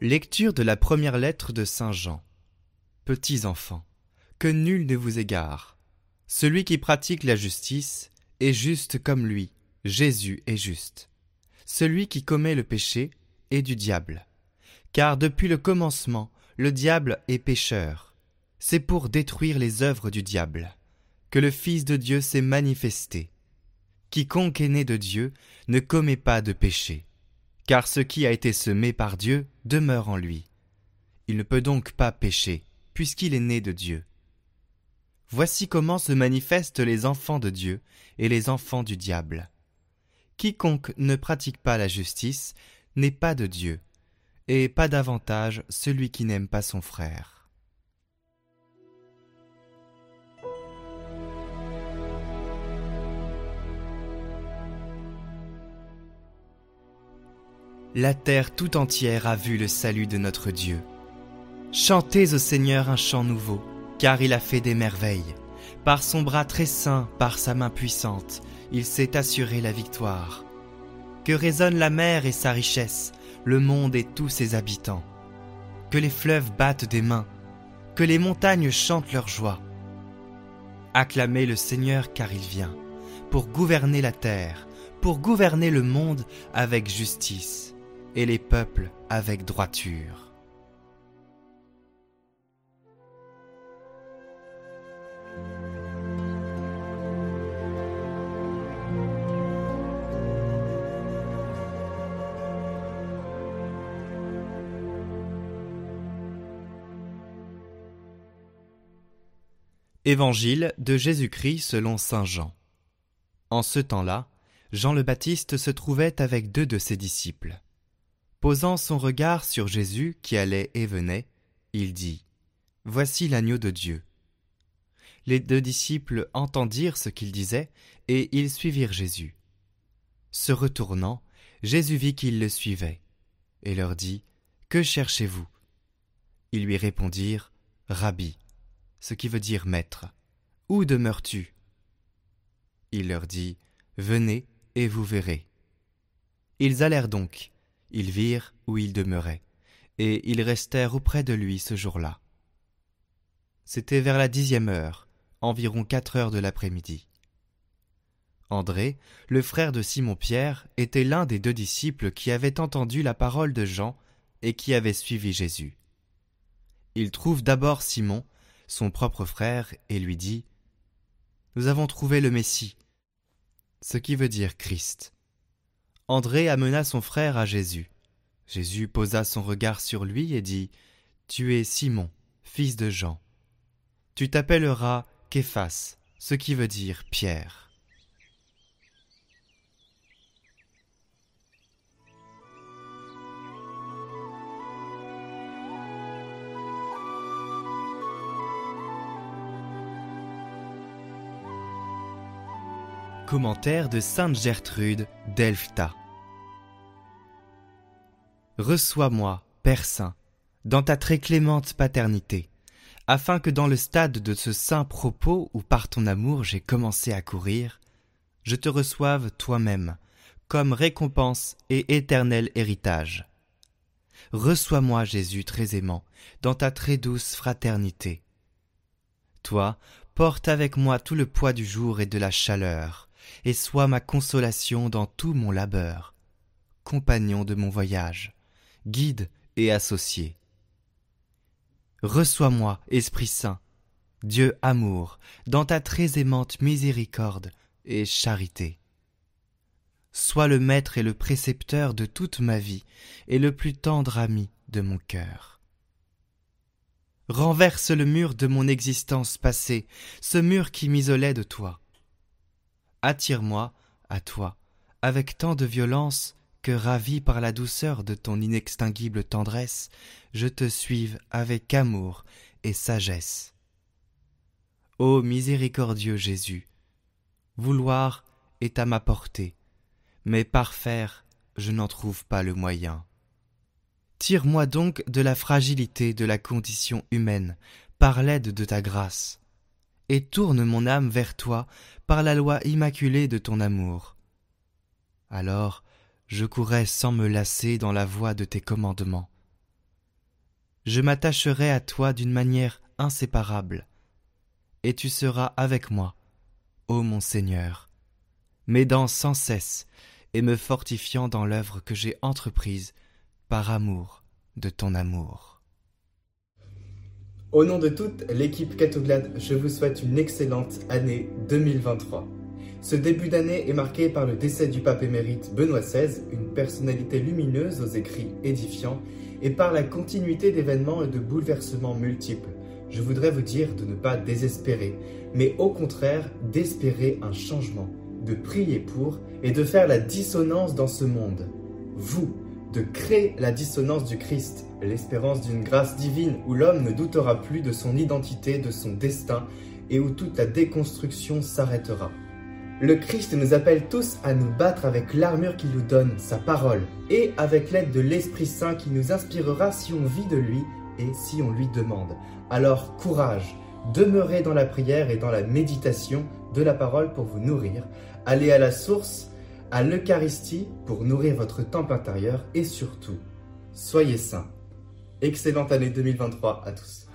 Lecture de la première lettre de Saint Jean. Petits enfants, que nul ne vous égare. Celui qui pratique la justice est juste comme lui, Jésus est juste. Celui qui commet le péché est du diable. Car depuis le commencement, le diable est pécheur. C'est pour détruire les œuvres du diable que le Fils de Dieu s'est manifesté. Quiconque est né de Dieu ne commet pas de péché car ce qui a été semé par Dieu demeure en lui. Il ne peut donc pas pécher, puisqu'il est né de Dieu. Voici comment se manifestent les enfants de Dieu et les enfants du diable. Quiconque ne pratique pas la justice n'est pas de Dieu, et pas davantage celui qui n'aime pas son frère. La terre tout entière a vu le salut de notre Dieu. Chantez au Seigneur un chant nouveau, car il a fait des merveilles. Par son bras très saint, par sa main puissante, il s'est assuré la victoire. Que résonne la mer et sa richesse, le monde et tous ses habitants. Que les fleuves battent des mains, que les montagnes chantent leur joie. Acclamez le Seigneur car il vient, pour gouverner la terre, pour gouverner le monde avec justice et les peuples avec droiture. Évangile de Jésus-Christ selon Saint Jean. En ce temps-là, Jean le Baptiste se trouvait avec deux de ses disciples. Posant son regard sur Jésus qui allait et venait, il dit Voici l'agneau de Dieu. Les deux disciples entendirent ce qu'il disait, et ils suivirent Jésus. Se retournant, Jésus vit qu'ils le suivaient, et leur dit Que cherchez-vous? Ils lui répondirent Rabbi, ce qui veut dire maître. Où demeures-tu? Il leur dit Venez et vous verrez. Ils allèrent donc, ils virent où il demeurait, et ils restèrent auprès de lui ce jour-là. C'était vers la dixième heure, environ quatre heures de l'après-midi. André, le frère de Simon-Pierre, était l'un des deux disciples qui avaient entendu la parole de Jean et qui avaient suivi Jésus. Il trouve d'abord Simon, son propre frère, et lui dit Nous avons trouvé le Messie, ce qui veut dire Christ. André amena son frère à Jésus. Jésus posa son regard sur lui et dit Tu es Simon, fils de Jean. Tu t'appelleras Képhas, ce qui veut dire Pierre. Commentaire de Sainte Gertrude d'Elfta. Reçois-moi, Père Saint, dans ta très clémente paternité, afin que dans le stade de ce saint propos où par ton amour j'ai commencé à courir, je te reçoive toi-même, comme récompense et éternel héritage. Reçois-moi, Jésus très aimant, dans ta très douce fraternité. Toi, porte avec moi tout le poids du jour et de la chaleur, et sois ma consolation dans tout mon labeur, compagnon de mon voyage, guide et associé. Reçois-moi, Esprit Saint, Dieu amour, dans ta très aimante miséricorde et charité. Sois le maître et le précepteur de toute ma vie et le plus tendre ami de mon cœur. Renverse le mur de mon existence passée, ce mur qui m'isolait de toi attire-moi à toi, avec tant de violence que, ravi par la douceur de ton inextinguible tendresse, je te suive avec amour et sagesse. Ô miséricordieux Jésus, vouloir est à ma portée, mais parfaire je n'en trouve pas le moyen. Tire-moi donc de la fragilité de la condition humaine par l'aide de ta grâce et tourne mon âme vers toi par la loi immaculée de ton amour. Alors je courrai sans me lasser dans la voie de tes commandements. Je m'attacherai à toi d'une manière inséparable, et tu seras avec moi, ô mon Seigneur, m'aidant sans cesse et me fortifiant dans l'œuvre que j'ai entreprise par amour de ton amour. Au nom de toute l'équipe Catoglade, je vous souhaite une excellente année 2023. Ce début d'année est marqué par le décès du pape émérite Benoît XVI, une personnalité lumineuse aux écrits édifiants, et par la continuité d'événements et de bouleversements multiples. Je voudrais vous dire de ne pas désespérer, mais au contraire d'espérer un changement, de prier pour et de faire la dissonance dans ce monde. Vous, de créer la dissonance du Christ, l'espérance d'une grâce divine où l'homme ne doutera plus de son identité, de son destin, et où toute la déconstruction s'arrêtera. Le Christ nous appelle tous à nous battre avec l'armure qu'il nous donne, sa parole, et avec l'aide de l'Esprit Saint qui nous inspirera si on vit de lui et si on lui demande. Alors courage, demeurez dans la prière et dans la méditation de la parole pour vous nourrir, allez à la source, à l'Eucharistie pour nourrir votre temple intérieur et surtout, soyez saints. Excellente année 2023 à tous.